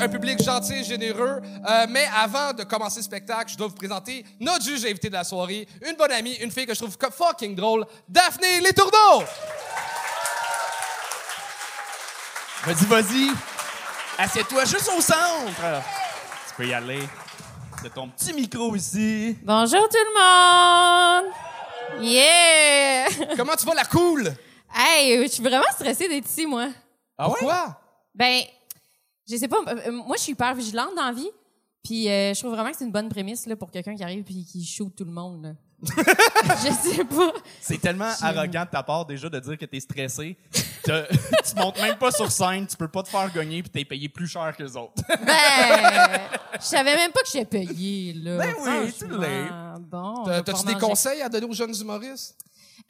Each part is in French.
un public gentil et généreux. Euh, mais avant de commencer le spectacle, je dois vous présenter notre juge invité de la soirée, une bonne amie, une fille que je trouve fucking drôle, Daphné Les Tourneaux. Vas-y, vas-y. Assieds-toi juste au centre. Tu peux y aller. De ton petit micro ici. Bonjour tout le monde! Yeah! Comment tu vas, la cool? Hey, je suis vraiment stressée d'être ici, moi. Ah ouais? Quoi? Ben, je sais pas, euh, moi je suis hyper vigilante dans la vie, puis euh, je trouve vraiment que c'est une bonne prémisse là, pour quelqu'un qui arrive puis qui shoot tout le monde. là. je sais pas. C'est tellement arrogant de ta part déjà de dire que t'es stressé. Te- tu montes même pas sur scène, tu peux pas te faire gagner puis t'es payé plus cher que les autres. Ben, je savais même pas que j'étais payée, là. Ben oui, tu Franchement. l'es. Bon. T'as- T'as-tu pouvoir des manger. conseils à donner aux jeunes humoristes?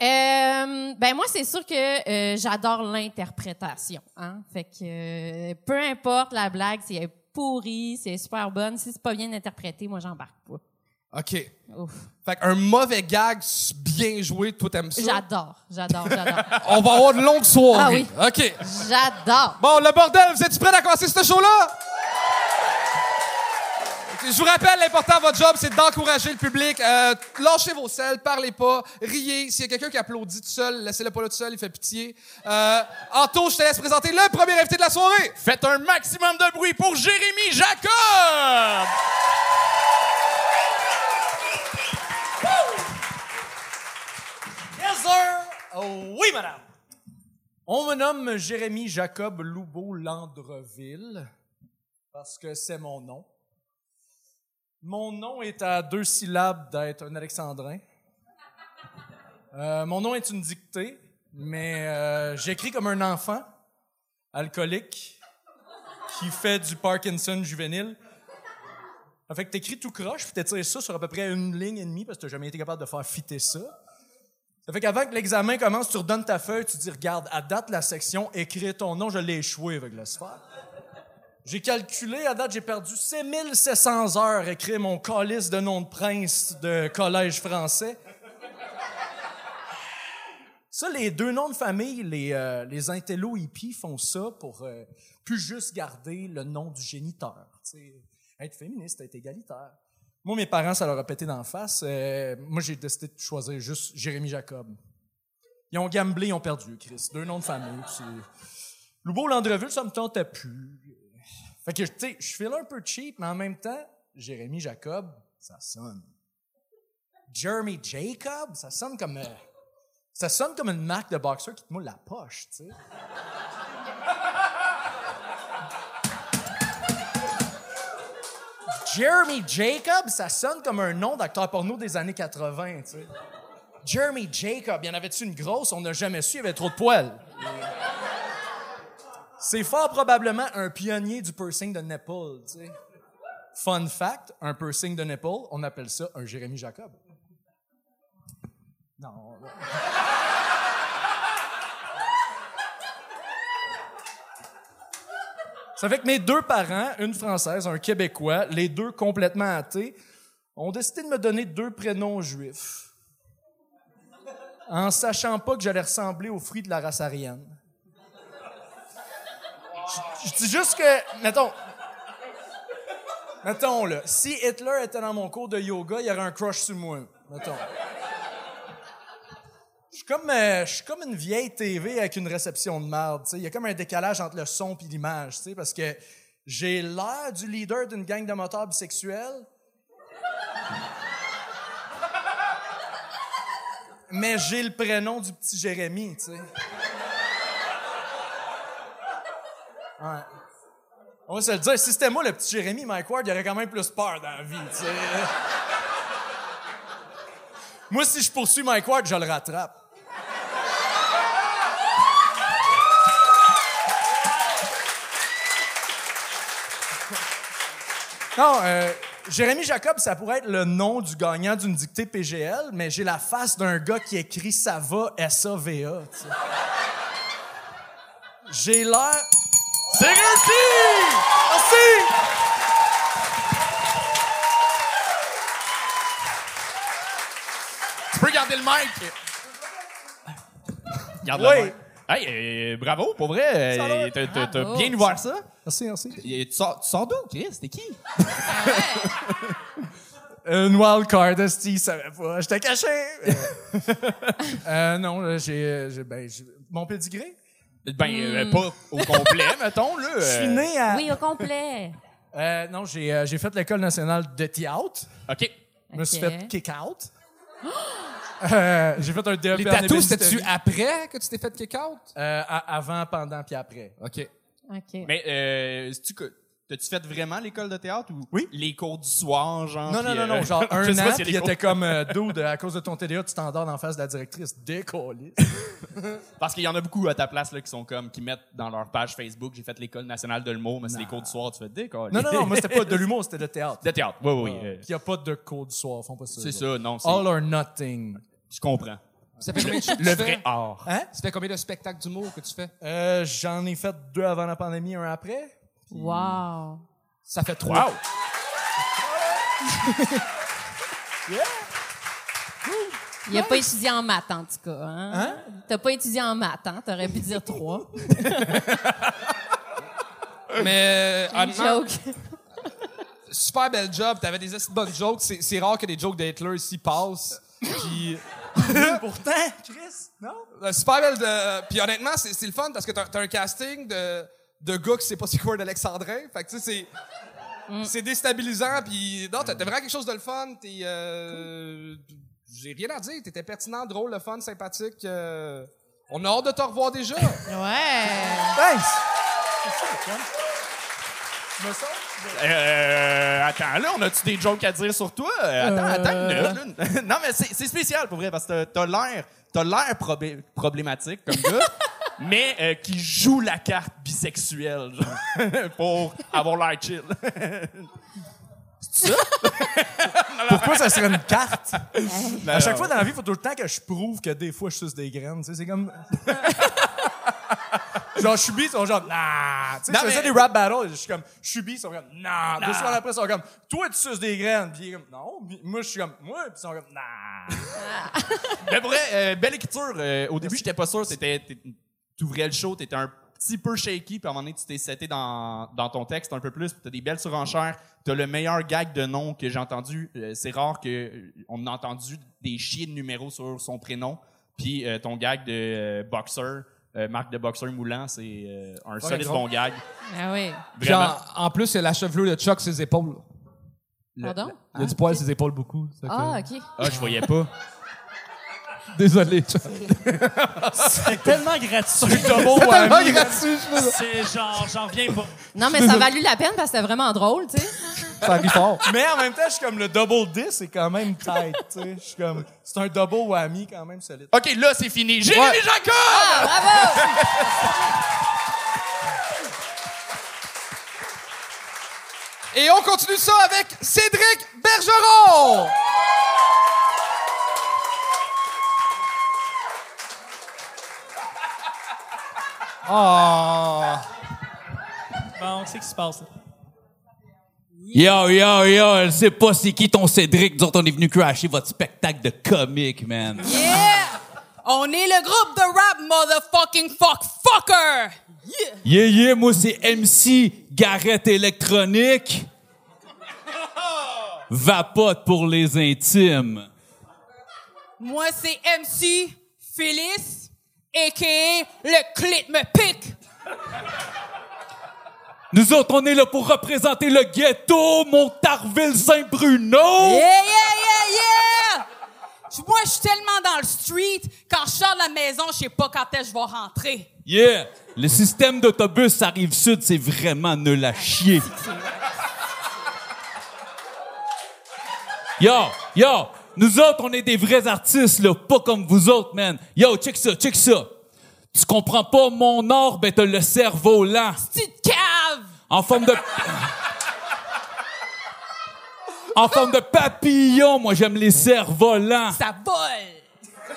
Euh, ben moi, c'est sûr que euh, j'adore l'interprétation. Hein? Fait que euh, peu importe la blague, si elle est pourrie, si elle est super bonne, si c'est pas bien interprété, moi j'embarque pas. OK. Ouf. Fait qu'un mauvais gag bien joué, toi, t'aimes ça? J'adore, j'adore, j'adore. On va avoir de longues soirées. Ah OK. j'adore. Bon, le bordel, vous êtes prêts à commencer ce show-là? Je vous rappelle, l'important de votre job, c'est d'encourager le public. Euh, lâchez vos selles, parlez pas, riez. S'il y a quelqu'un qui applaudit tout seul, laissez-le pas là tout seul, il fait pitié. Euh, Anto, je te laisse présenter le premier invité de la soirée. Faites un maximum de bruit pour Jérémy Jacob! Yes, sir! Oh, oui, madame! On me nomme Jérémy Jacob Loubeau-Landreville parce que c'est mon nom. Mon nom est à deux syllabes d'être un alexandrin. Euh, mon nom est une dictée, mais euh, j'écris comme un enfant alcoolique qui fait du Parkinson juvénile. Fait que t'écris tout croche, puis t'étires ça sur à peu près une ligne et demie parce que t'as jamais été capable de faire fitter ça. Ça fait qu'avant que l'examen commence, tu redonnes ta feuille, tu dis regarde, à date la section, écris ton nom, je l'ai échoué avec le sphère. J'ai calculé, à date, j'ai perdu 6700 heures à écrire mon calice de nom de prince de collège français. Ça, les deux noms de famille, les, euh, les intello hippies font ça pour euh, plus juste garder le nom du géniteur. tu sais. Être féministe, être égalitaire. Moi, mes parents, ça leur a pété d'en face. Euh, moi, j'ai décidé de choisir juste Jérémy Jacob. Ils ont gamblé, ils ont perdu, Chris. Deux noms de famille. Loubeau Landreville, ça me tentait plus. Fait que, tu sais, je file un peu cheap, mais en même temps, Jérémy Jacob, ça sonne. Jeremy Jacob, ça sonne comme... euh, ça sonne comme une marque de boxeur qui te moule la poche, tu sais. Jeremy Jacob, ça sonne comme un nom d'acteur porno des années 80, tu sais. Jeremy Jacob, y en avait-tu une grosse? On n'a jamais su, il y avait trop de poils. C'est fort probablement un pionnier du piercing de sais. Fun fact, un piercing de nipple, on appelle ça un Jérémy Jacob. Non. Ça fait que mes deux parents, une française, un québécois, les deux complètement athées, ont décidé de me donner deux prénoms juifs. En sachant pas que j'allais ressembler aux fruits de la race aryenne. Je- dis juste que, mettons, mettons là, si Hitler était dans mon cours de yoga, il y aurait un crush sur moi. Mettons. Je suis comme, euh, comme une vieille TV avec une réception de merde. Il y a comme un décalage entre le son et l'image, parce que j'ai l'air du leader d'une gang de motards bisexuels. Mais j'ai le prénom du petit Jérémy, tu sais. On va se le dire, si c'était moi le petit Jérémy, Mike Ward, il aurait quand même plus peur dans la vie, moi, si je poursuis Mike Ward, je le rattrape. Non, euh, Jérémy Jacob, ça pourrait être le nom du gagnant d'une dictée PGL, mais j'ai la face d'un gars qui écrit ça va S-A-V-A. J'ai l'air. C'est réussi! Merci! Tu peux garder le mic. Garde Oui. le mic. Hey, euh, bravo, pour vrai. euh. T'as bien ouvert ça. Merci, merci. Et Tu sors, tu sors d'où, Chris? T'es qui? Une wild card, esti, ça savait pas. J'étais caché. euh, non, là, j'ai, ben, j'ai- mon pédigré. Ben, euh, pas au complet, mettons, là. Je suis euh, né à. Oui, au complet. Euh, non, j'ai, euh, j'ai fait l'école nationale de théâtre. OK. Je me suis Ok. fait kick out. Euh, j'ai fait un DEP Les en tatous, ébénisterie. c'était-tu après que tu t'es fait kick-out? Euh, avant, pendant, puis après. OK. OK. Mais, euh, c'est-tu que. T'as-tu fait vraiment l'école de théâtre ou Oui. les cours du soir, genre? Non, non, puis, non, euh, non, genre un an, puis il était comme euh, dude, à cause de ton TDA, tu t'endors en face de la directrice. Décollé. Parce qu'il y en a beaucoup à ta place, là, qui sont comme, qui mettent dans leur page Facebook, j'ai fait l'école nationale de l'humour, mais c'est les cours du soir, tu fais des Non, non, non, moi, c'était pas de l'humour, c'était de théâtre. De théâtre, oui, oui. euh, Il n'y a pas de cours du soir, font pas ça. c'est ça, non, c'est. All or nothing. Je comprends. Ça fait combien de shows que Le tu vrai fais? art. Hein? Ça fait combien de spectacles d'humour que tu fais? Euh, J'en ai fait deux avant la pandémie, un après. Wow. Ça fait trois. Wow! Il a pas étudié en maths, en tout cas. Hein? T'as pas étudié en maths, hein? T'aurais pu dire trois. Mais, Un honnêtement, joke. super bel job. T'avais des assez bonnes jokes. C'est c'est rare que des jokes de Hitler ici passent. Puis, Pourtant, Chris, non? euh, super belle de. Puis honnêtement, c'est c'est le fun parce que t'as as un casting de, de gars qui sait pas c'est quoi d'Alexandrin. Fait que tu sais, c'est. C'est déstabilisant, puis non, t'as vraiment quelque chose de le fun. T'es, euh, j'ai rien à dire. T'étais pertinent, drôle, le fun, sympathique. euh, on a hâte de te revoir déjà. Ouais. Thanks! Je me sens? Euh, attends, là, on a-tu des jokes à dire sur toi? Euh, Attends, attends une minute. Non, mais c'est c'est spécial, pour vrai, parce que t'as- t'as l'air, t'as l'air probé- problématique comme gars, mais euh, qui joue la carte bisexuelle, genre, pour avoir l'air chill. Pourquoi ça serait une carte? à chaque fois dans la vie, il faut tout le temps que je prouve que des fois, je suce des graines. Tu sais, c'est comme... genre, je suis bi, ils sont genre, nah. Tu sais, Non, je faisais des rap battles, je suis comme, je suis bi, ils sont comme, nah. Deux semaines après, ils sont comme, toi, tu suces des graines. Puis il est comme, non. Puis moi, je suis comme, moi, puis ils sont comme, nah. Mais pour vrai, euh, belle écriture. Euh, au début, j'étais pas sûr. T'étais, t'es- t'ouvrais le show, t'étais un petit peu shaky, puis à un moment donné, tu t'es seté dans, dans ton texte un peu plus, puis t'as des belles surenchères. T'as le meilleur gag de nom que j'ai entendu. Euh, c'est rare que euh, on a entendu des chiens de numéros sur son prénom. Puis euh, ton gag de euh, boxer, euh, marque de boxeur moulant, c'est euh, un solide drôle. bon gag. Ah oui. Vraiment. en, en plus, il y a la chevelure de Chuck sur ses épaules. Pardon? Il y a du poil sur ses épaules beaucoup. ça Ah, que- OK. Ah, je voyais pas. Désolé. C'est tellement gratuit. Double Tellement whammy. gratuit. C'est genre, j'en reviens pas. Non, mais ça a valu la peine parce que c'était vraiment drôle, tu sais. Ça arrive fort. Mais en même temps, je suis comme, le double diss, c'est quand même tight, tu sais. Je suis comme, c'est un double whammy quand même solide. OK, là, c'est fini. Jérémy Ouais. Jacob! Ah, bravo! Et on continue ça avec Cédric Bergeron. Oh. Bon, c'est ce qui se passe. là. Yo, yo, yo, je sais pas c'est qui ton Cédric. Nous autres, on est venu crasher votre spectacle de comique, man. Yeah! On est le groupe de rap motherfucking fuck fucker! Yeah! Yeah, yeah, moi, c'est MC Garrett électronique. Vapote pour les intimes. Moi, c'est MC Phyllis, a.k.a. le clit me pique! Nous autres, on est là pour représenter le ghetto, Montarville-Saint-Bruno. Yeah, yeah, yeah, yeah! Moi, je suis tellement dans le street, quand je sors de la maison, je sais pas quand est-ce que je vais rentrer. Yeah! Le système d'autobus arrive sud, c'est vraiment nul à chier. Yo, yo, nous autres, on est des vrais artistes, là, pas comme vous autres, man. Yo, check ça, check ça. Tu comprends pas mon or, ben t'as le cerveau lent. Petite cave! En forme de... en forme de papillon, moi j'aime les cerfs-volants. Ça vole!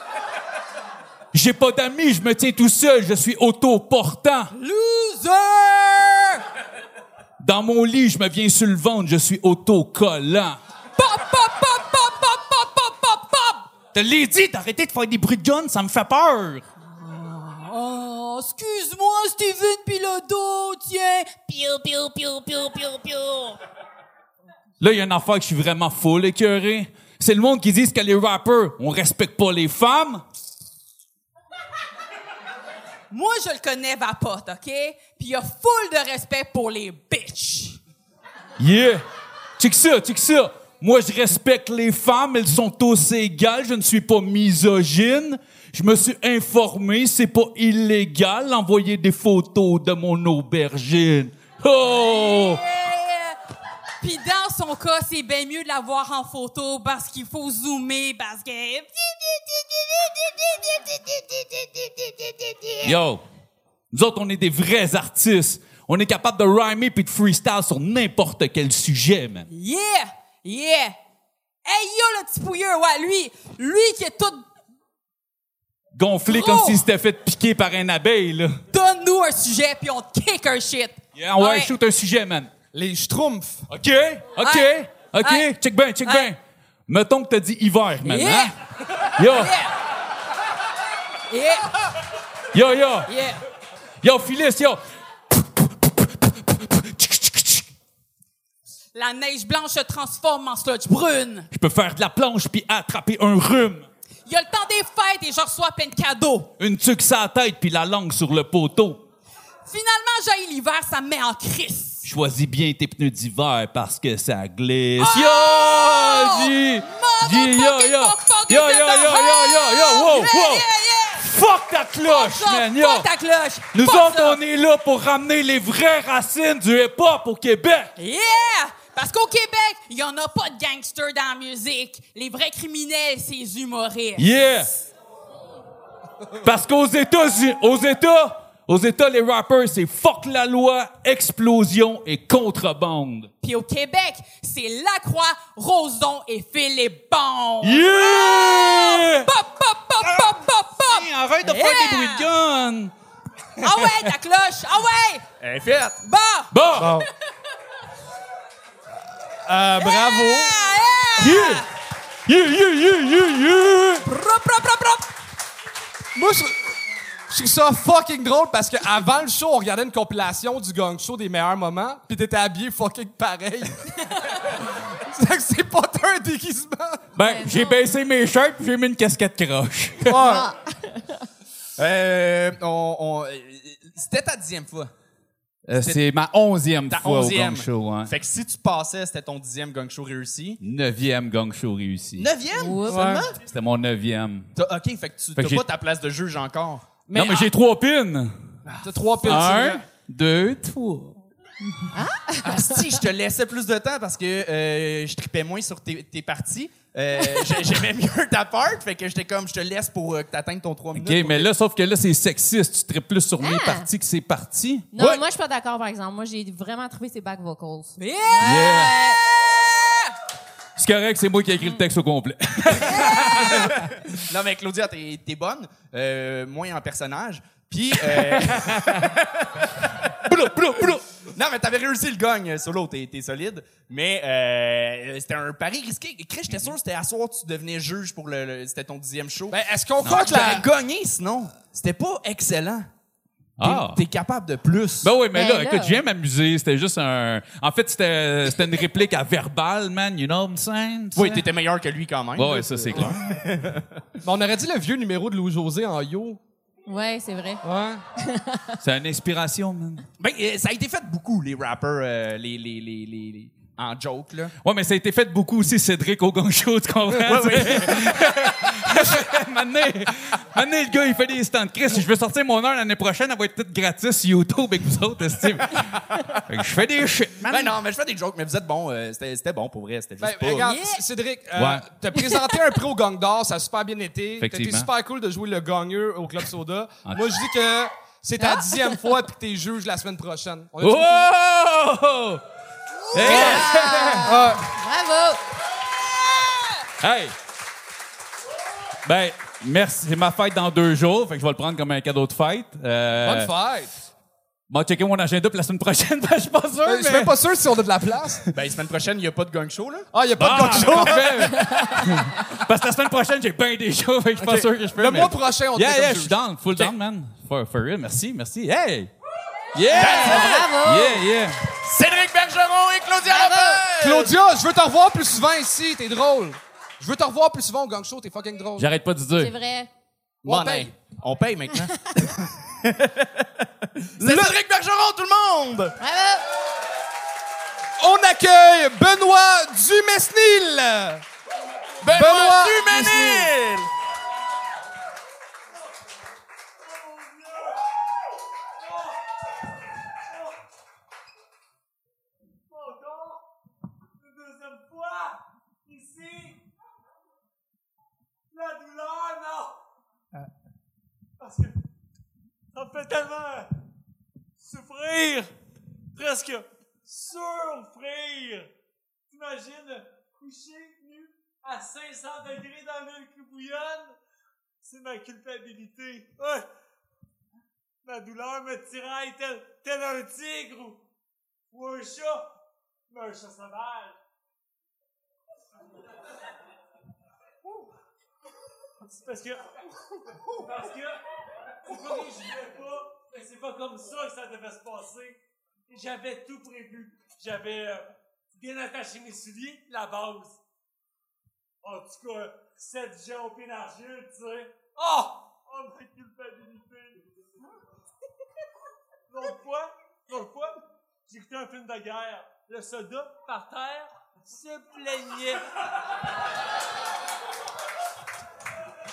J'ai pas d'amis, je me tiens tout seul, je suis autoportant. Loser! Dans mon lit, je me viens sur le ventre, je suis autocollant. Pop, Te l'ai dit d'arrêter de faire des bruits de gun, ça me fait peur. Oh, excuse-moi, Steven Pilodo, tiens. Piu, piu, piu, piu, piu, piu. Là, il y a une affaire que je suis vraiment full écœuré. C'est le monde qui dit que les rappers, on respecte pas les femmes. Moi, je le connais, Vapote, OK? Puis il a full de respect pour les bitches. Yeah! Check ça, check ça. Moi, je respecte les femmes, elles sont tous égales, je ne suis pas misogyne. Je me suis informé, c'est pas illégal d'envoyer des photos de mon aubergine. Oh! Puis dans son cas, c'est bien mieux de la voir en photo parce qu'il faut zoomer, parce que... Yo! Nous autres, on est des vrais artistes. On est capable de rhymer puis de freestyle sur n'importe quel sujet, man. Yeah! Yeah! Hey, yo, le petit pouilleux, ouais, lui, lui qui est tout... Gonflé Gros! comme s'il s'était fait piquer par un abeille, là. Donne-nous un sujet, puis on te kick un shit. Yeah, ouais, shoot un sujet, man. Les schtroumpfs. OK, OK, Ouais. OK, check bien, check bien. Mettons que t'as dit hiver, man, Yeah! hein? Yo, Yeah! yo, yo, Yeah! yo, Phyllis, yo. La neige blanche se transforme en sludge brune. Je peux faire de la planche puis attraper un rhume. Il y a le temps des fêtes et je reçois plein de cadeaux. Une tuque la tête puis la langue sur le poteau. Finalement, j'ai l'hiver, ça me met en crise. Choisis bien tes pneus d'hiver parce que ça glisse. Oh! Yo! Dis! Dis, yo, yo! Yo, yo, yo, yo, yo, yo! Wow, wow! Fuck ta cloche, Ça, man! Yo! fuck ta cloche! Nous Fuck autres, ça. on est là pour ramener les vraies racines du hip-hop au Québec! Yeah! Parce qu'au Québec, il y en a pas de gangsters dans la musique. Les vrais criminels, c'est les humoristes. Yeah! Parce qu'aux États, aux États, aux États, les rappers, c'est fuck la loi, explosion et contrebande. Puis au Québec, c'est Lacroix, Roson et Philippe Bon. Yeah! Pop, pop, pop, pop, pop, pop! Arrête de Yeah! faire des bruits de gun! Ah ouais, ta cloche! Ah ouais! Elle est faite. Bah! Bon! Euh, bravo. Ah, yeah! Yeah! Yeah! Prop, prop, prop, prop! Moi, je, je trouve ça fucking drôle parce que avant le show, on regardait une compilation du gang show des meilleurs moments, puis t'étais habillé fucking pareil. c'est que c'est pas un déguisement. Ben, j'ai baissé mes shirts puis j'ai mis une casquette croche. Euh, on, on- euh, c'était ta dixième fois. Euh, c'est ma onzième Ta fois onzième. au gang show. Hein. Fait que si tu passais, c'était ton dixième gang show réussi. Neuvième gang show réussi. Neuvième? Seulement? C'était mon neuvième. T'as- OK, fait que tu Fait j'ai- pas ta place de juge encore. non, mais j'ai trois pins. T'as trois pins. Un, deux, trois. Ah, si, je te laissais plus de temps parce que euh, je tripais moins sur tes, tes parties. Euh, j'ai- J'aimais mieux ta part, fait que j'étais comme, je te laisse pour euh, que t'atteignes ton 3 minutes. OK, mais là, sauf que là, c'est sexiste. Tu traites plus sur mes parties que ses parties. Non, Ouais. moi, je suis pas d'accord, par exemple. Moi, j'ai vraiment trouvé ses back vocals. Yeah! C'est correct, c'est moi qui ai écrit le texte au complet. Non, mais Claudia, t'es es bonne, euh, moins en personnage. Puis, euh... Boulou, boulou, boulou. non, mais t'avais réussi le gagne solo, t'es t'es solide. Mais euh, c'était un pari risqué. Chris, j'étais sûr que c'était à soir tu devenais juge pour le. le- c'était ton dixième show. Ben, est-ce qu'on non, compte tu la... gagné sinon. C'était pas excellent. T'es Ah. t'es capable de plus. Ben oui, mais Ben là, là. écoute, je viens m'amuser. C'était juste un. En fait, c'était c'était une réplique à verbal, man. You know what I'm saying? tu oui, sais? t'étais meilleur que lui quand même. Ouais, ouais, ça, c'est clair. Ben, on aurait dit le vieux numéro de Louis-José en yo. Ouais, c'est vrai. Ouais. C'est une inspiration, man. Ben, euh, ça a été fait beaucoup, les rappers, euh, les, les, les, les, les- en joke, là. Ouais, mais ça a été fait beaucoup aussi, Cédric au gang show, tu comprends? maintenant, maintenant, le gars, il fait des stands. Chris, je veux sortir mon heure l'année prochaine, elle va être toute gratis sur YouTube avec vous autres, estime. fait que je fais des shit, man. Ben non, mais je fais des jokes, mais vous êtes bons. euh, c'était c'était bon pour vrai. C'était Ben, juste pas. regarde, Yeah. Cédric, euh, Ouais. t'as présenté un prix au Gang d'Or, ça a super bien été. T'as été Effectivement. super cool de jouer le gagneux au Club Soda. Ah. Moi, je dis que c'est ta dixième fois puis que t'es juge la semaine prochaine. On a Oh! Hey! Bravo! Hey! Ben, merci. C'est ma fête dans deux jours, fait que je vais le prendre comme un cadeau de fête. Euh, Bonne fête! Bon, checker mon agenda pour la semaine prochaine, ben, je suis pas sûr, Euh, Je mais... suis même pas sûr si on a de la place. Ben, semaine prochaine, il n'y a pas de gang show, là. Ah, il y a pas Ah, de gang show. parfait. Parce que la semaine prochaine, j'ai bien des shows, fait que je suis pas sûr que je peux. Le mais- mois prochain, on te Yeah, comme yeah, je juge. suis down, full down, man. For, for real, merci, merci. Hey! Yeah! Bravo! Yeah, yeah. Cédric Bergeron et Claudia Lopez! Claudia, je veux te revoir plus souvent ici, t'es drôle. Je veux te revoir plus souvent au gang show, t'es fucking drôle. J'arrête pas de C'est dire. vrai. On Money. paye. On paye maintenant. C'est Cédric Bergeron, tout le monde! Bravo! On accueille Benoît Dumesnil. Benoît Duménil! deuxième fois, ici. La douleur, non. Parce que ça me fait tellement souffrir, presque souffrir. T'imagines coucher nu à 500 degrés dans l'huile qui bouillonne? C'est ma culpabilité. Ma douleur me tiraille tel, tel un tigre ou, ou un chat. Mais un chat sauvage. Parce que. Parce que. Je voulais pas, mais c'est pas comme ça que ça devait se passer. J'avais tout prévu. J'avais euh, bien attaché mes souliers, la base. En tout cas, cette jambe énergie, tu sais. Oh! Oh, ma culpabilité! L'autre fois, l'autre fois, écouté un film de guerre. Le soldat, par terre, se plaignait.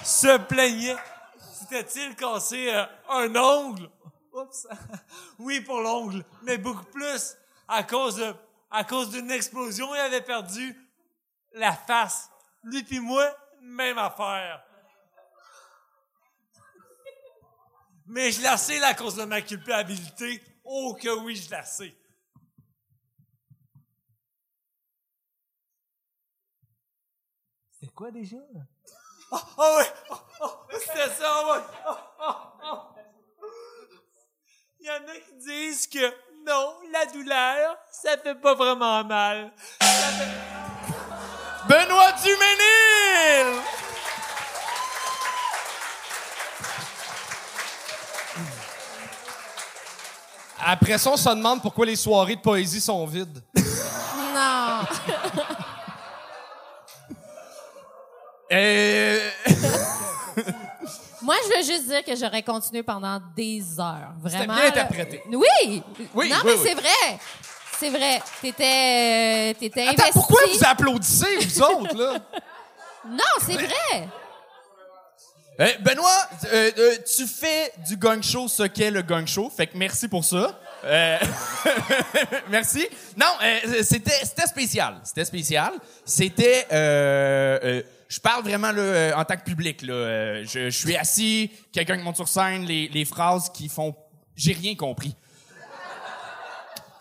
Se plaignait. S'était-il cassé euh, un ongle? Oups. oui, pour l'ongle, mais beaucoup plus à cause de, à cause d'une explosion, il avait perdu la face. Lui puis moi, même affaire. Mais je la sais la cause de ma culpabilité. Oh que oui, je la sais. C'est quoi déjà? Ah ah ouais! Ah, ah, C'était ça, ouais! Ah. Il y en a qui disent que non, la douleur, ça fait pas vraiment mal. Ça fait- Benoît Duménil! Après ça, on se demande pourquoi les soirées de poésie sont vides. Non! Euh, Moi, je veux juste dire que j'aurais continué pendant des heures. Vraiment. bien là. interprété. Oui! Oui, non, oui, mais oui. c'est vrai! C'est vrai. T'étais, euh, t'étais Attends, investi. pourquoi vous applaudissez, vous autres, là? Non, c'est vrai! euh, Benoît, euh, euh, tu fais du gang show ce qu'est le gang show, fait que merci pour ça. Euh, merci. Non, euh, c'était spécial. C'était spécial. C'était. euh, euh, je parle vraiment là, en tant que public. Là, je, je suis assis, quelqu'un qui monte sur scène, les, les phrases qui font. J'ai rien compris.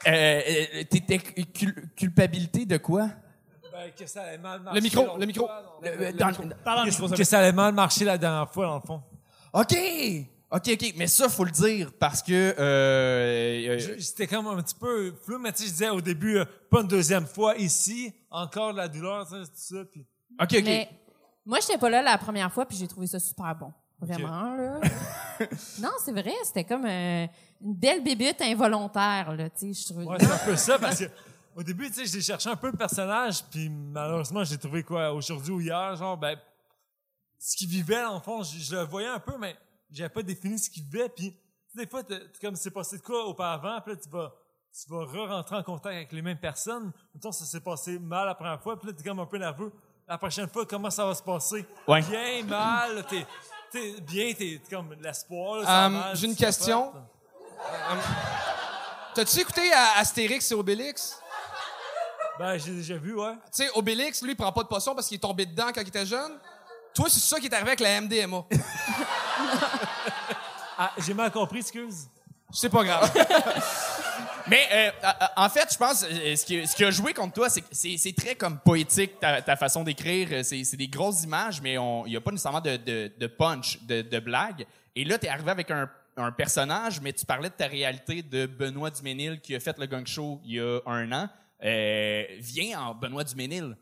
T'étais cul- culpabilité de quoi? Ben, que ça allait mal marcher. Le micro, le micro. fois, dans- ça Que ça allait mal marcher la dernière fois, dans le fond. OK! OK, OK. Mais ça, faut le dire parce que. Euh, euh, comme un petit peu flou, mais tu sais, je disais au début, euh, pas une deuxième fois ici, encore de la douleur, tu sais, tout ça, puis... OK, OK. Mais moi, j'étais pas là la première fois, puis j'ai trouvé ça super bon. Vraiment, là. non, c'est vrai, c'était comme euh, une belle bébite involontaire, là, tu sais, je trouvais. Ouais, c'est un peu ça, parce que au début, tu sais, j'ai cherché un peu le personnage, puis malheureusement, j'ai trouvé quoi, aujourd'hui ou hier, genre, ben, ce qu'il vivait, le fond, je, je le voyais un peu, mais j'avais pas défini ce qu'il vivait, puis des fois, comme c'est passé de quoi auparavant, puis là, tu vas, tu vas re-rentrer en contact avec les mêmes personnes. Mettons, ça s'est passé mal la première fois, puis là, t'es comme un peu nerveux. La prochaine fois, comment ça va se passer? Ouais. Bien, mal, t'es, t'es bien, t'es t'es comme l'espoir, Euh, mal, j'ai une question. capotes. T'as-tu écouté à Astérix et Obélix? Ben, j'ai déjà vu, ouais. Tu sais, Obélix, lui, il prend pas de potion parce qu'il est tombé dedans quand il était jeune. Toi, c'est ça qui est arrivé avec la MDMA. Ah, j'ai mal compris, excuse. C'est pas grave. Mais euh, en fait, je pense euh, ce qui, ce qui a joué contre toi, c'est que c'est c'est très comme poétique ta, ta façon d'écrire. Euh, C'est c'est des grosses images, mais il n'y a pas nécessairement de, de, de punch, de, de blague. Et là, t'es arrivé avec un, un personnage, mais tu parlais de ta réalité de Benoît Duménil qui a fait le gang show il y a un an. Euh, viens en Benoît Duménil.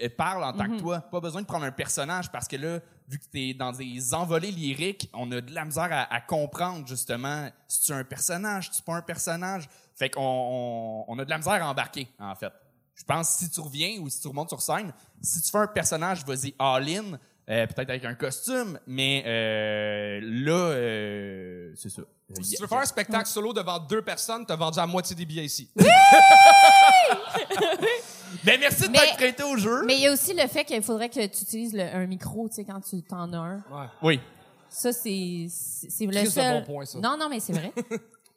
Euh, Parle en tant que toi. Pas besoin de prendre un personnage parce que là, vu que tu es dans des envolées lyriques, on a de la misère à, à comprendre justement si tu es un personnage, si tu pas un personnage? Fait qu'on on, on a de la misère à embarquer, en fait. Je pense que si tu reviens ou si tu remontes sur scène, si tu fais un personnage, vas-y all-in, euh, peut-être avec un costume, mais euh, là, euh, c'est ça. Si tu veux faire un spectacle solo devant deux personnes, t'as vendu à moitié des billets ici. Ben, merci de t'être prêté au jeu. Mais il y a aussi le fait qu'il faudrait que tu utilises le- un micro, tu sais, quand tu t'en as un. Oui. Ça, c'est c'est c'est le seul. bon point, ça. Non, non, mais c'est vrai.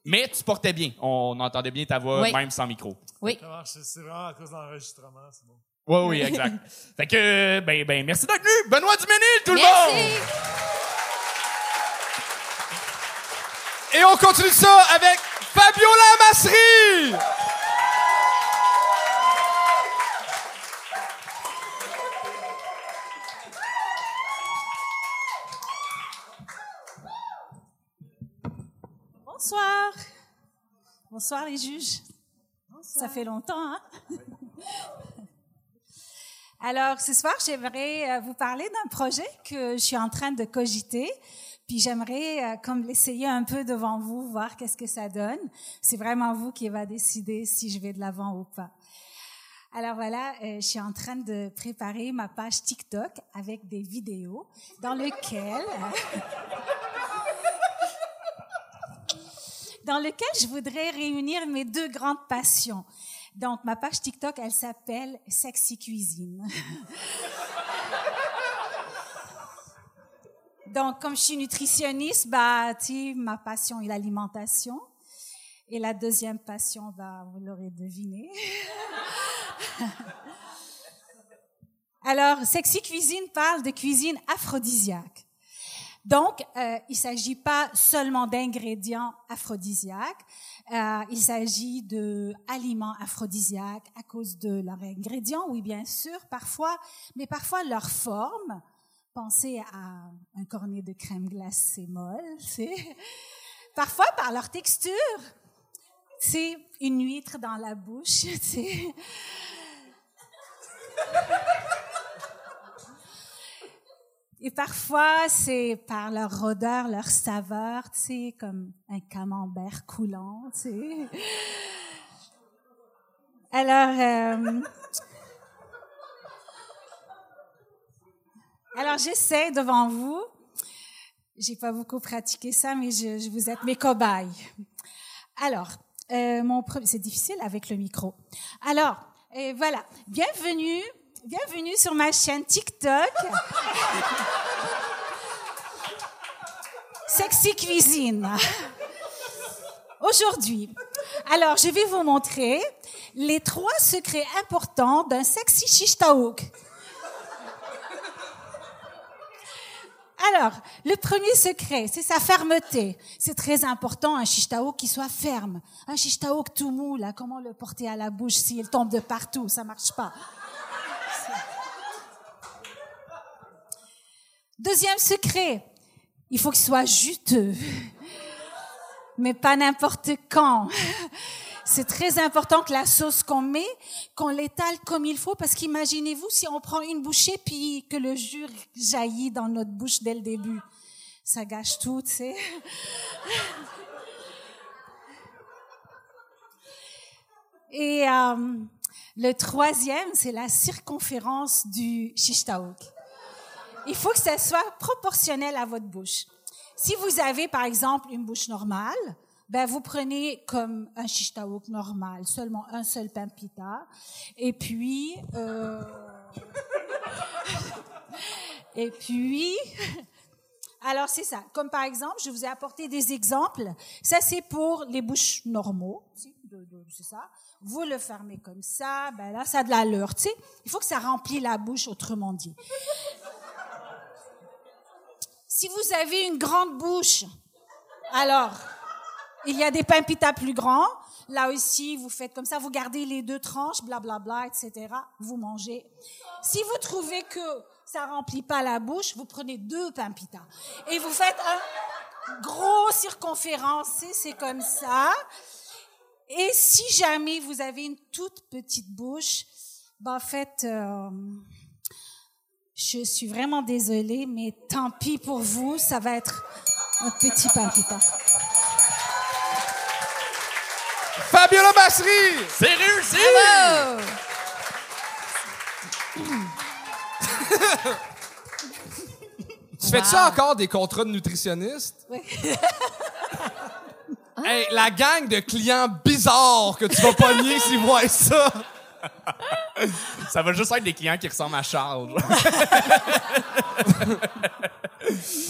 Mais tu portais bien. On entendait bien ta voix, Oui. même sans micro. Oui. Ça marche, c'est vraiment à cause de l'enregistrement, c'est bon. Oui, oui, exact. fait que, ben, ben, merci d'être venu. Benoît Duménil, tout le monde! Merci. Et on continue ça avec Fabiola Masserie! Bonsoir les juges. Ça fait longtemps, hein? Alors, ce soir, j'aimerais euh, vous parler d'un projet que je suis en train de cogiter. Puis j'aimerais euh, comme l'essayer un peu devant vous, voir qu'est-ce que ça donne. C'est vraiment vous qui va décider si je vais de l'avant ou pas. Alors voilà, euh, je suis en train de préparer ma page TikTok avec des vidéos dans lesquelles dans lequel je voudrais réunir mes deux grandes passions. Donc, ma page TikTok, elle s'appelle Sexy Cuisine. Donc, comme je suis nutritionniste, bah, tu ma passion est l'alimentation. Et la deuxième passion, bah, vous l'aurez deviné. Alors, Sexy Cuisine parle de cuisine aphrodisiaque. Donc, euh, il s'agit pas seulement d'ingrédients aphrodisiaques, euh, il s'agit de aliments aphrodisiaques à cause de leurs ingrédients, oui bien sûr, parfois, mais parfois leur forme. Pensez à un cornet de crème glacée molle, c'est parfois par leur texture. C'est une huître dans la bouche, c'est Et parfois, c'est par leur odeur, leur saveur, tu sais, comme un camembert coulant, tu sais. Alors, euh, alors j'essaie devant vous. J'ai pas beaucoup pratiqué ça, mais je, vous êtes mes cobayes. Alors, euh, mon c'est difficile avec le micro. Alors, euh, voilà. Bienvenue, bienvenue sur ma chaîne TikTok. Sexy Cuisine. Aujourd'hui, alors je vais vous montrer les trois secrets importants d'un sexy shish taouk. Alors, le premier secret, c'est sa fermeté. C'est très important, un shish taouk qui soit ferme. Un shish taouk tout mou, là, comment le porter à la bouche s'il tombe de partout? Ça marche pas. Deuxième secret, il faut qu'il soit juteux, mais pas n'importe quand. C'est très important que la sauce qu'on met, qu'on l'étale comme il faut, parce qu'imaginez-vous si on prend une bouchée puis que le jus jaillit dans notre bouche dès le début. Ça gâche tout, tu sais. Et euh, le troisième, c'est la circonférence du shish taouk il faut que ça soit proportionnel à votre bouche. Si vous avez, par exemple, une bouche normale, ben vous prenez comme un shish taouk normal, seulement un seul pain pita, et puis euh, et puis alors c'est ça. Comme par exemple, je vous ai apporté des exemples. Ça c'est pour les bouches normaux, c'est ça. Vous le fermez comme ça, ben là ça a de l'allure, tu sais. Il faut que ça remplit la bouche, autrement dit. Si vous avez une grande bouche, alors, il y a des pains pita plus grands. Là aussi, vous faites comme ça, vous gardez les deux tranches, blablabla, etc. Vous mangez. Si vous trouvez que ça remplit pas la bouche, vous prenez deux pains pita. Et vous faites un, gros circonférence, c'est- comme ça. Et si jamais vous avez une toute petite bouche, ben en fait, euh, je suis vraiment désolée, mais tant pis pour vous, ça va être un petit palpitant. Fabiola Bassery! C'est réussi! Tu fais-tu encore des contrats de nutritionniste? Oui. Hey, la gang de clients bizarres que tu vas pogner s'ils voient ça. Ça va juste être des clients qui ressemblent à Charles.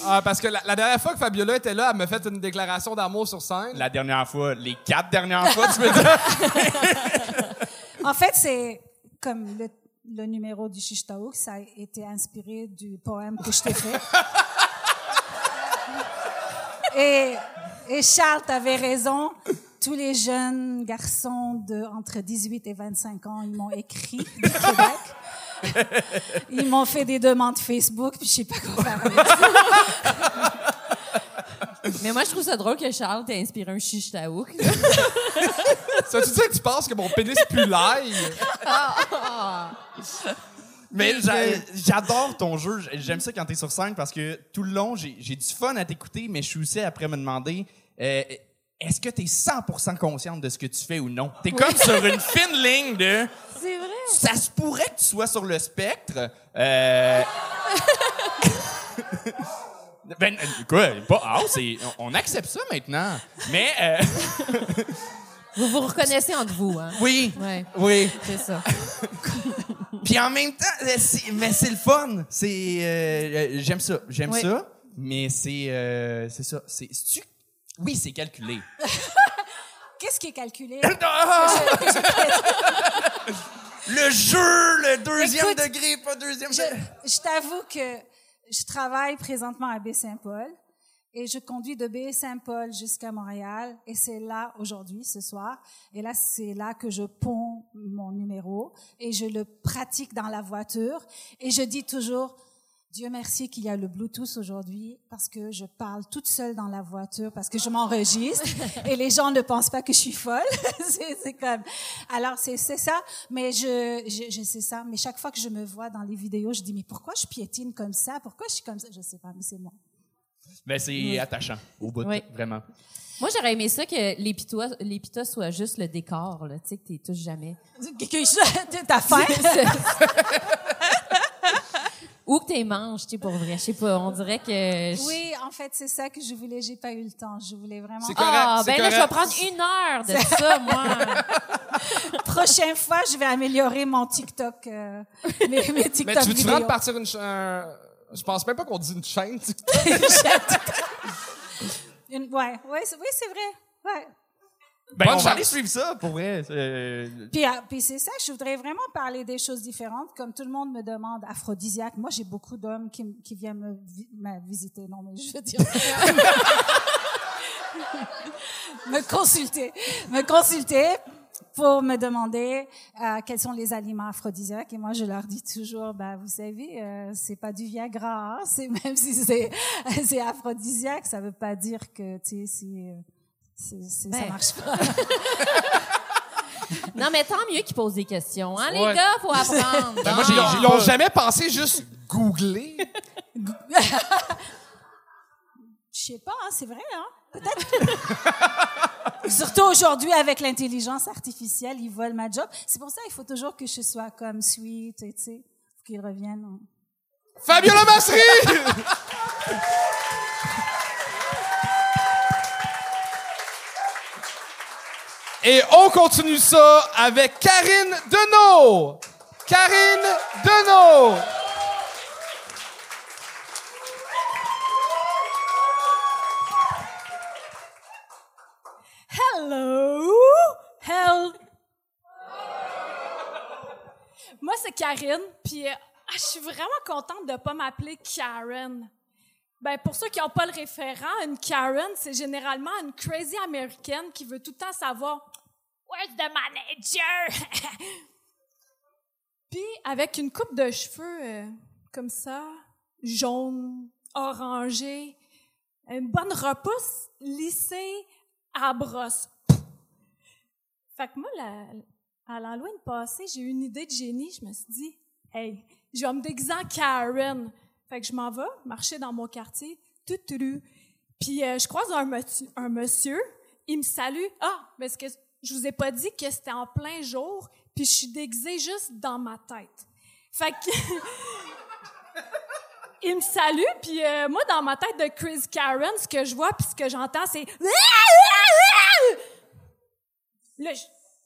Ah, parce que la, la dernière fois que Fabiola était là, elle m'a fait une déclaration d'amour sur scène. La dernière fois, les quatre dernières fois, tu veux dire? En fait, c'est comme le, le numéro du Chichtaouk, ça a été inspiré du poème que je t'ai fait. et, et Charles, t'avais raison. Tous les jeunes garçons de entre 18 et 25 ans, ils m'ont écrit du Québec. Ils m'ont fait des demandes Facebook, puis je sais pas quoi faire avec ça. Mais moi, je trouve ça drôle que Charles t'ait inspiré un chiche taouk. Ça veut dire que tu penses que mon pénis pue l'ail? Mais j'a- j'adore ton jeu. J'aime ça quand t'es sur scène parce que tout le long, j'ai j'ai du fun à t'écouter, mais je suis aussi après me demander euh, est-ce que t'es 100% consciente de ce que tu fais ou non? T'es comme sur une fine ligne de C'est vrai. ça se pourrait que tu sois sur le spectre. Euh... ben, quoi? Pas ah, c'est on on accepte ça maintenant. Mais euh, Vous vous reconnaissez entre vous, hein? oui, Ouais, oui. c'est ça. Puis en même temps, euh, c'est- mais c'est le fun. C'est euh, euh, j'aime ça, j'aime Oui. ça. Mais c'est c'est ça. C'est c'est-tu- oui, c'est calculé. Qu'est-ce qui est calculé? Ah! le jeu, le deuxième Écoute, degré, pas deuxième. Je, je t'avoue que je travaille présentement à Baie-Saint-Paul et je conduis de Baie-Saint-Paul jusqu'à Montréal et c'est là aujourd'hui, ce soir. Et là, c'est là que je ponds mon numéro et je le pratique dans la voiture et je dis toujours, Dieu merci qu'il y a le Bluetooth aujourd'hui parce que je parle toute seule dans la voiture parce que je m'enregistre et les gens ne pensent pas que je suis folle. c'est comme alors c'est c'est ça mais je, je je sais ça mais chaque fois que je me vois dans les vidéos je dis mais pourquoi je piétine comme ça? Pourquoi je suis comme ça? Je sais pas mais c'est moi. Mais c'est attachant au bout, Oui. vraiment. Moi, j'aurais aimé ça que les pitas soient juste le décor, là. Tu sais, que t'es touches jamais. Que- que- T'as faim? Ou que t'es manges, tu sais, pour vrai. Je sais pas, on dirait que... je- Oui, en fait c'est ça que je voulais j'ai pas eu le temps je voulais vraiment C'est correct, Ah, c'est ben là, je vais prendre une heure de ça, moi. prochaine fois je vais améliorer mon TikTok euh, mes, mes TikTok Mais tu veux-tu vidéos. vraiment partir une chaîne? Je pense même pas qu'on dit une chaîne. tu- Une- ouais ouais c'est- oui c'est vrai ouais Ben, Bonne on va aller suivre ça, pour vrai. Euh, Puis, ah, puis c'est ça, je voudrais vraiment parler des choses différentes. Comme tout le monde me demande aphrodisiaque. Moi, j'ai beaucoup d'hommes qui, qui viennent me, vi- me visiter. Non, mais je veux dire. me consulter. Me consulter pour me demander euh, quels sont les aliments aphrodisiaques. Et moi, je leur dis toujours, bah, vous savez, euh, c'est pas du Viagra. hein. C'est même si c'est, c'est aphrodisiaque, ça veut pas dire que, tu sais, c'est, ça Ben. marche pas. Non, mais tant mieux qu'ils posent des questions. Hein, Ouais. les gars, faut apprendre. Ben, moi, j'ai-. Ils l'ont jamais pensé juste googler. Je sais pas, hein, c'est vrai, hein? Peut-être. Surtout aujourd'hui, avec l'intelligence artificielle, ils volent ma job. C'est pour ça qu'il faut toujours que je sois comme sweet, et tu sais, faut qu'ils reviennent. hein. Fabiola Et on continue ça avec Karine Deneau. Karine Deneau. Hello! Hell! Moi, c'est Karine, puis euh, ah, je suis vraiment contente de ne pas m'appeler Karen. Ben, pour ceux qui n'ont pas le référent, une Karen, c'est généralement une crazy américaine qui veut tout le temps savoir Where's the manager? puis, avec une coupe de cheveux euh, comme ça, jaune, orangé, une bonne repousse lissée à brosse. Fait que moi, la- à l'Halloween passé, j'ai eu une idée de génie. Je me suis dit, hey, je vais me déguiser en Karen. Fait que je m'en vais marcher dans mon quartier, tout tout Puis euh, je croise un, monsieur- un monsieur, il me salue. Ah, parce que je vous ai pas dit que c'était en plein jour, puis je suis déguisée juste dans ma tête. Fait que il me salue, puis euh, moi, dans ma tête de Chris Karen, ce que je vois puis ce que j'entends, c'est... Là,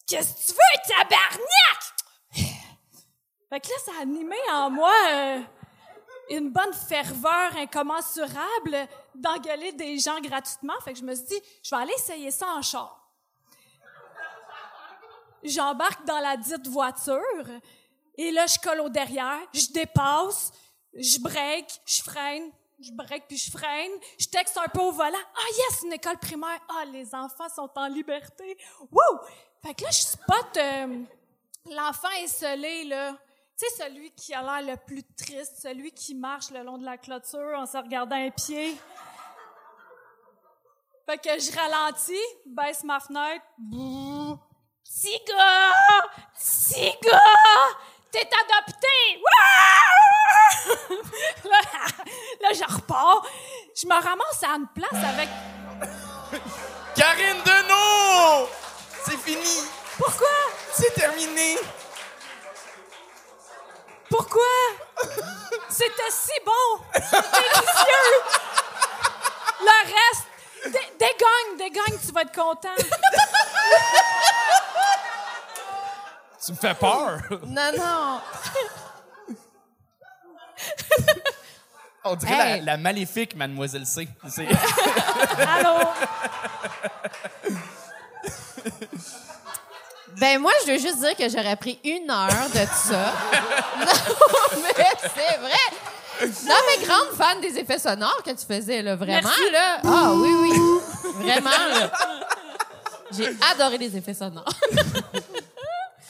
Qu'est-ce que tu veux, tabarnak? Fait que là, ça a animé en moi euh, une bonne ferveur incommensurable d'engueuler des gens gratuitement. Fait que je me suis dit, je vais aller essayer ça en char. J'embarque dans la dite voiture et là, je colle au derrière, je dépasse, je break, je freine, je break puis je freine, je texte un peu au volant. Ah yes, une école primaire. Ah, les enfants sont en liberté. Wouh! Fait que là, je spot euh, l'enfant esselé, là. Tu sais, celui qui a l'air le plus triste, celui qui marche le long de la clôture en se regardant un pied. Fait que je ralentis, baisse ma fenêtre. Petit gars! T'es adopté! Wouah! là, là, je repars. Je me ramasse à une place avec... Karine Deneau! C'est fini! Pourquoi? C'est terminé! Pourquoi? C'était si bon! Délicieux! Le reste, dé- dégagne, dégagne, tu vas être content. Tu me fais peur. Non, non. On dirait Hey. la, la maléfique Mademoiselle C. Allô? Ben moi, je veux juste dire que j'aurais pris une heure de ça. non, mais c'est vrai. Non, mais grande fan des effets sonores que tu faisais, là. Vraiment, Merci. là. Ah oui, oui. Vraiment, là. J'ai adoré les effets sonores.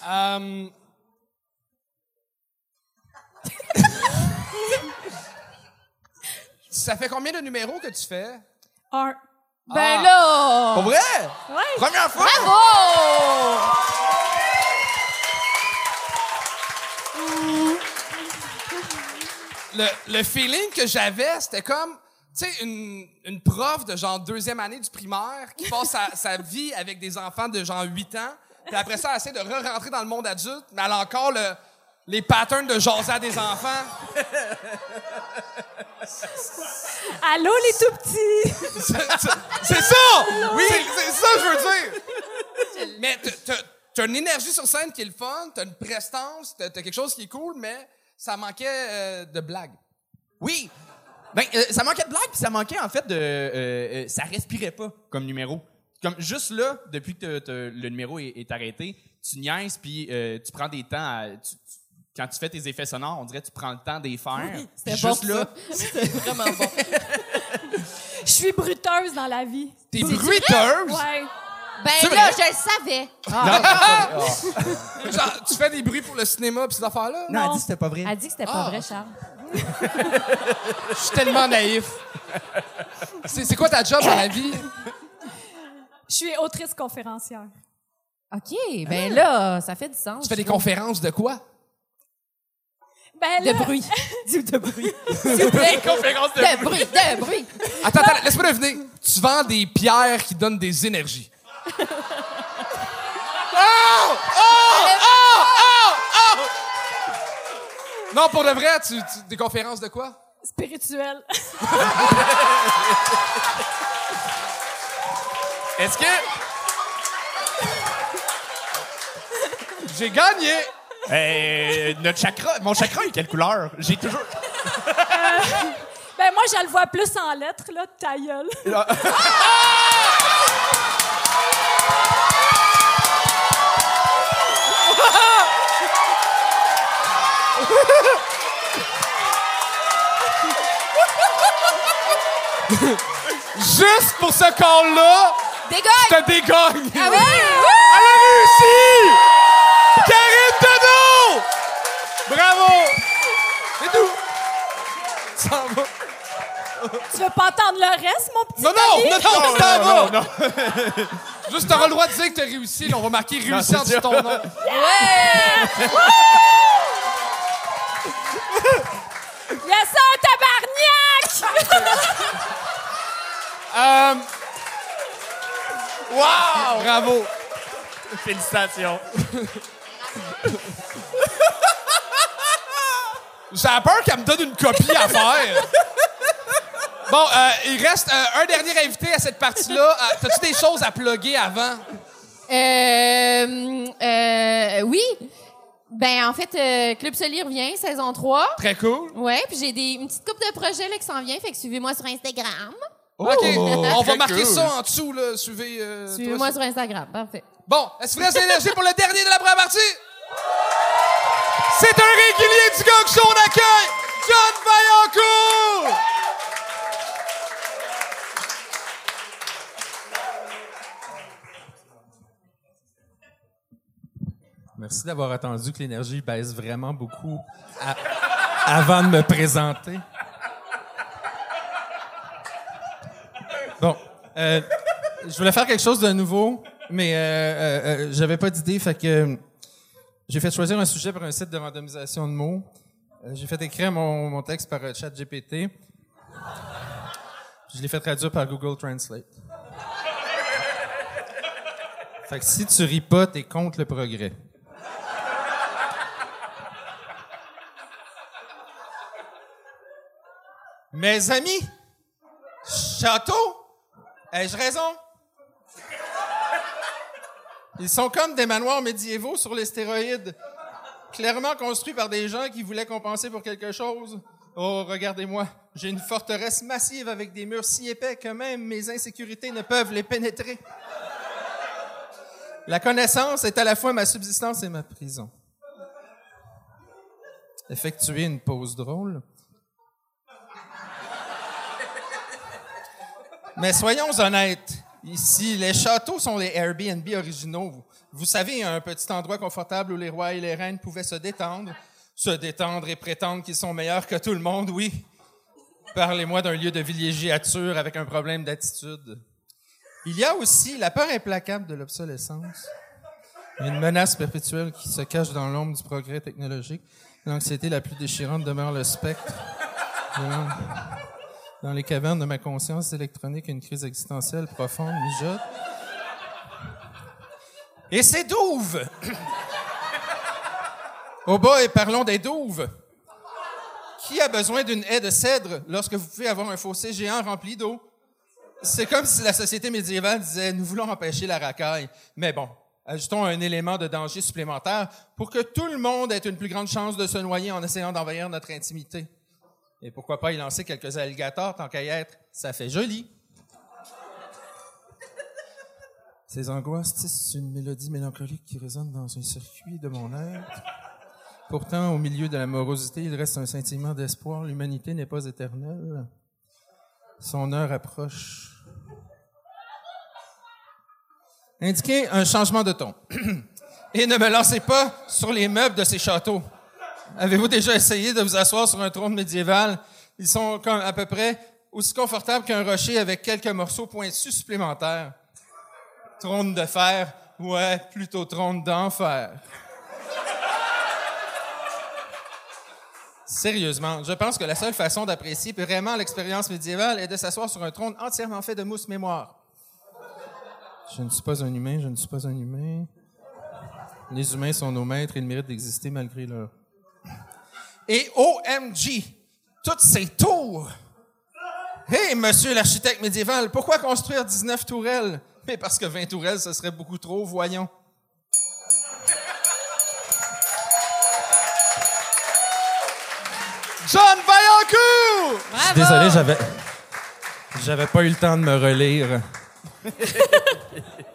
Euh, Ça fait combien de numéros que tu fais? Un. Ben là! Pour vrai? Ouais. Première fois? Bravo! Le, le feeling que j'avais, c'était comme, tu sais, une, une prof de genre deuxième année du primaire qui passe sa, sa vie avec des enfants de genre 8 ans, puis après ça, elle essaie de re-rentrer dans le monde adulte, mais elle a encore le, les patterns de jaser à des enfants. Allô, les tout petits? C'est- ça! Oui! C'est ça je veux dire! Mais t'as- une énergie sur scène qui est le fun, t'as une prestance, t'as quelque chose qui est cool, mais ça manquait euh, de blagues. Oui. Ben, euh, ça manquait de blagues, puis ça manquait en fait de. euh, ça respirait pas comme numéro. Comme juste là, depuis que le numéro est, est arrêté, tu niaises, puis tu prends des temps à. tu- tu- quand tu fais tes effets sonores, on dirait que tu prends le temps d'y faire. C'était Puis bon, juste là, ça. C'était vraiment bon. Je suis bruteuse dans la vie. T'es bruiteuse! Ouais. Ben là, je le savais. Genre, tu fais des bruits pour le cinéma pis ces affaires-là? non, elle dit que c'était pas vrai. Elle a dit que c'était pas Ah. vrai, Charles. Je suis tellement naïf. C'est quoi ta job dans la vie? Je suis autrice conférencière. OK, ben là, ça fait du sens. Tu fais des conférences de quoi? Ben De là, bruit. Dis de bruit. conférence de. De bruit, de bruit. Attends, attends, laisse-moi deviner. Tu vends des pierres qui donnent des énergies. Oh! Oh! Oh! Oh! Oh! Non, pour de vrai, tu, tu- des conférences de quoi? spirituelle. Est-ce que. J'ai gagné! Euh, notre chakra. Mon chakra est quelle couleur? J'ai toujours. Ben moi, je le vois plus en lettres, là, ta gueule. Juste pour ce call-là, Dégaine! je te dégagne! Ah oui! Elle a réussi! Tu veux pas entendre le reste, mon petit Non, non, ami? non, non, non, non, non. Juste, t'auras le droit de dire que t'as réussi. Là, on va marquer réussi en dessous de ton nom. Yes, un tabarnak! Euh... Wow! Bravo. Félicitations. J'ai peur qu'elle me donne une copie à faire. Bon, euh, il reste euh, un dernier invité à cette partie-là. Euh, T'as-tu des choses à plugger avant? Euh, euh, oui. Ben, en fait, euh, Club Soli revient, saison 3. Très cool. Ouais, puis j'ai des, une petite coupe de projets là, qui s'en vient, fait que suivez-moi sur Instagram. OK. On va très marquer cool. ça en dessous, là. Suivez. euh, toi, Suivez-moi sur Instagram, parfait. Bon, est-ce que vous reste l'énergie pour le dernier de la première partie? C'est un régulier du Gang Show, on accueille John Merci d'avoir attendu que l'énergie baisse vraiment beaucoup avant de me présenter. Bon, euh, je voulais faire quelque chose de nouveau, mais euh, euh, euh, j'avais pas d'idée, fait que euh, j'ai fait choisir un sujet par un site de randomisation de mots. J'ai fait écrire mon, mon texte par ChatGPT. Je l'ai fait traduire par Google Translate. Fait que si tu ris pas, t'es contre le progrès. Mes amis, château, ai-je raison? Ils sont comme des manoirs médiévaux sur les stéroïdes, clairement construits par des gens qui voulaient compenser pour quelque chose. Oh, regardez-moi, j'ai une forteresse massive avec des murs si épais que même mes insécurités ne peuvent les pénétrer. La connaissance est à la fois ma subsistance et ma prison. Effectuer une pause drôle. Mais soyons honnêtes. Ici, les châteaux sont les Airbnb originaux. Vous, savez, un petit endroit confortable où les rois et les reines pouvaient se détendre. Se détendre et prétendre qu'ils sont meilleurs que tout le monde, oui. Parlez-moi d'un lieu de villégiature avec un problème d'attitude. Il y a aussi la peur implacable de l'obsolescence. Une menace perpétuelle qui se cache dans l'ombre du progrès technologique. L'anxiété la plus déchirante demeure le spectre. Dans- les cavernes de ma conscience électronique, une crise existentielle profonde mijote. Et c'est douves! Au bas, parlons des douves. Qui a besoin d'une haie de cèdre lorsque vous pouvez avoir un fossé géant rempli d'eau? C'est comme si la société médiévale disait nous voulons empêcher la racaille. Mais bon, ajoutons un élément de danger supplémentaire pour que tout le monde ait une plus grande chance de se noyer en essayant d'envahir notre intimité. Et pourquoi pas y lancer quelques alligators tant qu'à y être? Ça fait joli. Ces angoisses tissent une mélodie mélancolique qui résonne dans un circuit de mon être. Pourtant, au milieu de la morosité, il reste un sentiment d'espoir. L'humanité n'est pas éternelle. Son heure approche. Indiquez un changement de ton. Et ne me lancez pas sur les meubles de ces châteaux. Avez-vous déjà essayé de vous asseoir sur un trône médiéval? Ils sont comme à peu près aussi confortables qu'un rocher avec quelques morceaux pointus supplémentaires. Trône de fer? Ouais, plutôt trône d'enfer. Sérieusement, je pense que la seule façon d'apprécier vraiment l'expérience médiévale est de s'asseoir sur un trône entièrement fait de mousse mémoire. Je ne suis pas un humain, je ne suis pas un humain. Les humains sont nos maîtres, ils méritent d'exister malgré leur et OMG, toutes ces tours. Hé, monsieur l'architecte médiéval, pourquoi construire 19 tourelles? Mais parce que 20 tourelles, ce serait beaucoup trop, voyons. John Vaillancourt! Je suis désolé, j'avais j'avais pas eu le temps de me relire.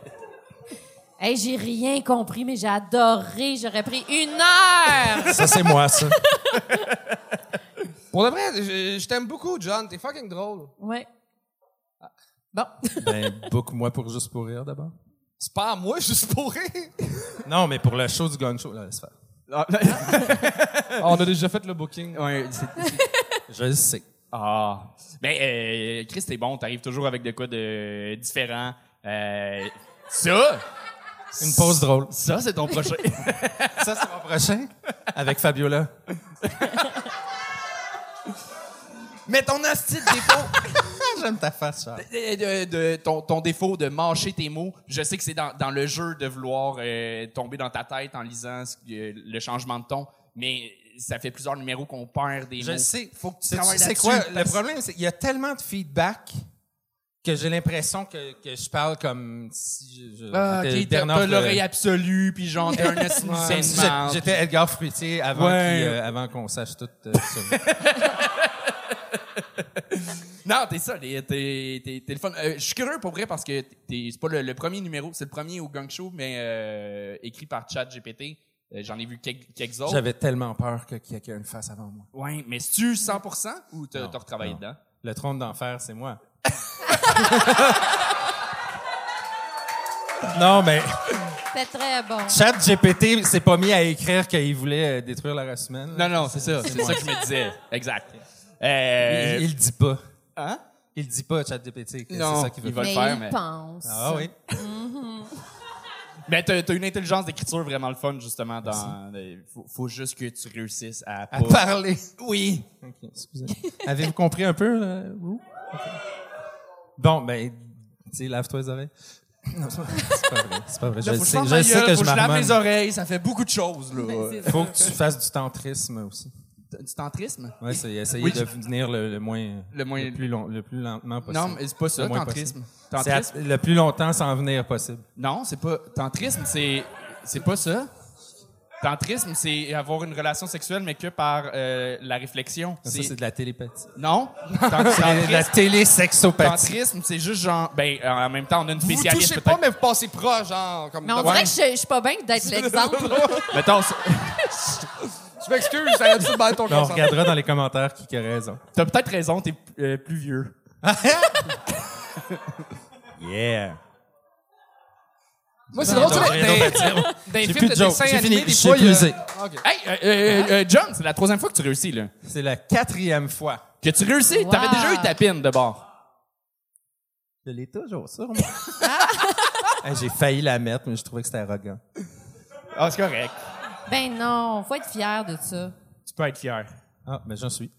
Hey, j'ai rien compris, mais j'ai adoré. J'aurais pris une heure. Ça c'est moi ça. Pour de vrai, je, je t'aime beaucoup, John. T'es fucking drôle. ouais. Bon. Ben book moi pour juste pour rire d'abord. C'est pas à moi, juste pour rire. Non, mais pour le show du Gun Show, là, laisse faire. Ah, on a déjà fait le booking. Ouais, Je le sais. Ah. Ben, euh, Chris, t'es bon. T'arrives toujours avec de quoi de différent. Euh, ça, Une pause drôle. ça, c'est ton prochain. Ça, c'est mon prochain. Avec Fabiola. Mais ton de défaut, J'aime ta face, Charles. de, de- de- ton, ton défaut de mâcher tes mots, je sais que c'est dans, dans le jeu de vouloir euh, tomber dans ta tête en lisant ce- euh, le changement de ton, mais ça fait plusieurs numéros qu'on perd des Je mots. sais. Faut que tu c'est là-dessus, quoi? Le problème, c'est qu'il y a tellement de feedback que j'ai l'impression que, que je parle comme si je, Ah, j'étais ok, t'as Bernard t'as Fre- l'oreille absolue, puis genre, t'es un marde. J'étais Edgar Fruitier avant, Ouais. qu'il, euh, avant qu'on sache tout euh, ça. Non, t'es ça, t'es, t'es, le fun. Euh, je suis curieux pour vrai parce que t'es, c'est pas le, le premier numéro, c'est le premier au Gang Show, mais euh, écrit par Chad GPT. Euh, j'en ai vu quelques, quelques autres. J'avais tellement peur que quelqu'un le fasse avant moi. Ouais, mais c'est-tu 100% ou t'as, t'as retravaillé non. dedans? Le trône d'enfer, c'est moi. non, mais C'est très bon. Chat GPT s'est pas mis à écrire qu'il voulait euh, détruire la race humaine. Non, non, c'est ça. C'est ça que je me disais. Exact. Euh, Il, il le dit pas. Hein? Il le dit pas, Chat GPT. que Non, c'est ça qu'il veut il va le mais faire, il mais- pense. Ah oui. Mais t'as, t'as une intelligence d'écriture vraiment le fun, justement. Dans, euh, faut, faut juste que tu réussisses à, À pas- parler. Oui. Ok, excusez. Avez-vous compris un peu, là, vous? Bon, ben, tu sais, lave-toi les oreilles. Non, c'est pas vrai. C'est pas vrai. Je Là, le faut sais, je sais que faut je je lave mes oreilles, ça fait beaucoup de choses, là. Faut que tu fasses du tantrisme aussi. Du tantrisme? Ouais, c'est essayer Oui. de venir le, le moins, Le moins- plus long, le plus lentement possible. Non, mais c'est pas ça, Le tantrisme. possible. C'est à- Tantrisme? le plus longtemps sans venir possible. Non, c'est pas. Tantrisme, c'est. C'est pas ça. Tantrisme, c'est avoir une relation sexuelle, mais que par euh, la réflexion. Ça, c'est de la télépathie. Non? C'est de la Tantrisme, télésexopathie. tantrisme, c'est juste genre. Ben, en même temps, on a une Vous vous spécialiste touchez peut-être. pas, mais vous passez proche, genre. Comme Mais on Ouais. dirait que je, je suis pas bien d'être l'exemple. Mettons, ça- Je m'excuse, j'aurais dû te battre ton On consentement. regardera dans les commentaires qui a raison. t'as peut-être raison, t'es euh, plus vieux. Yeah. Moi, c'est drôle, tu sais, des J'ai films plus de de jokes. dessins J'ai animés, fini. des J'ai fois, il y a-. Hey, euh, euh, euh, John, c'est la troisième fois que tu réussis, là. C'est la quatrième fois. Que tu réussis? T'avais déjà eu ta pine de bord. Je l'ai toujours sur moi. Hey, J'ai failli la mettre, mais je trouvais que c'était arrogant. Ah, c'est correct. Ben non, faut être fier de ça. Tu peux être fier. Ah, mais j'en suis.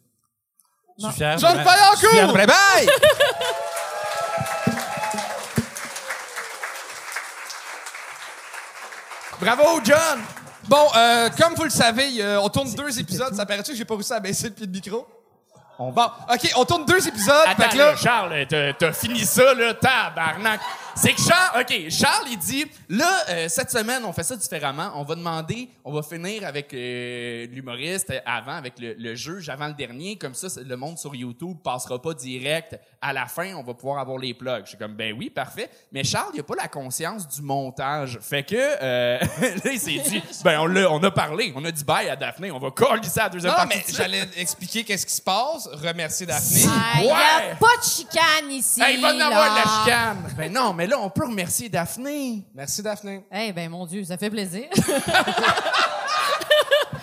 Je suis fier. John Fayancourt! ma- Bravo, John! Bon, euh, comme vous le savez, euh, on tourne deux épisodes. Ça paraît-tu que j'ai pas réussi à baisser le pied de micro? Bon, OK, on tourne deux épisodes. fait Attends, que là, là, Charles, t'as, t'as fini ça, là, tabarnak. C'est que Charles, OK, Charles, il dit, là, euh, cette semaine, on fait ça différemment. On va demander, on va finir avec euh, l'humoriste avant, avec le, le juge avant le dernier. Comme ça, le monde sur YouTube passera pas direct. À la fin, on va pouvoir avoir les plugs. Je suis comme, ben oui, parfait. Mais Charles, il a pas la conscience du montage. Fait que, euh, là, il s'est dit, ben on, l'a, on a parlé, on a dit bye à Daphné, on va coller ça à la deuxième non, partie. mais j'allais expliquer qu'est-ce qui se passe, remercier Daphné. Il n'y a Ouais. pas de chicane ici. Hey, il va en avoir de la chicane. Ben non, mais là, on peut remercier Daphné. Merci, Daphné. Eh ben mon Dieu, ça fait plaisir.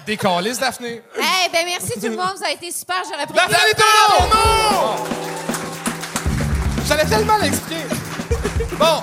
Des calices, Daphné. Eh ben merci tout le monde, ça a été super, j'aurais pris. Daphné est là! J'allais tellement l'expliquer. Bon,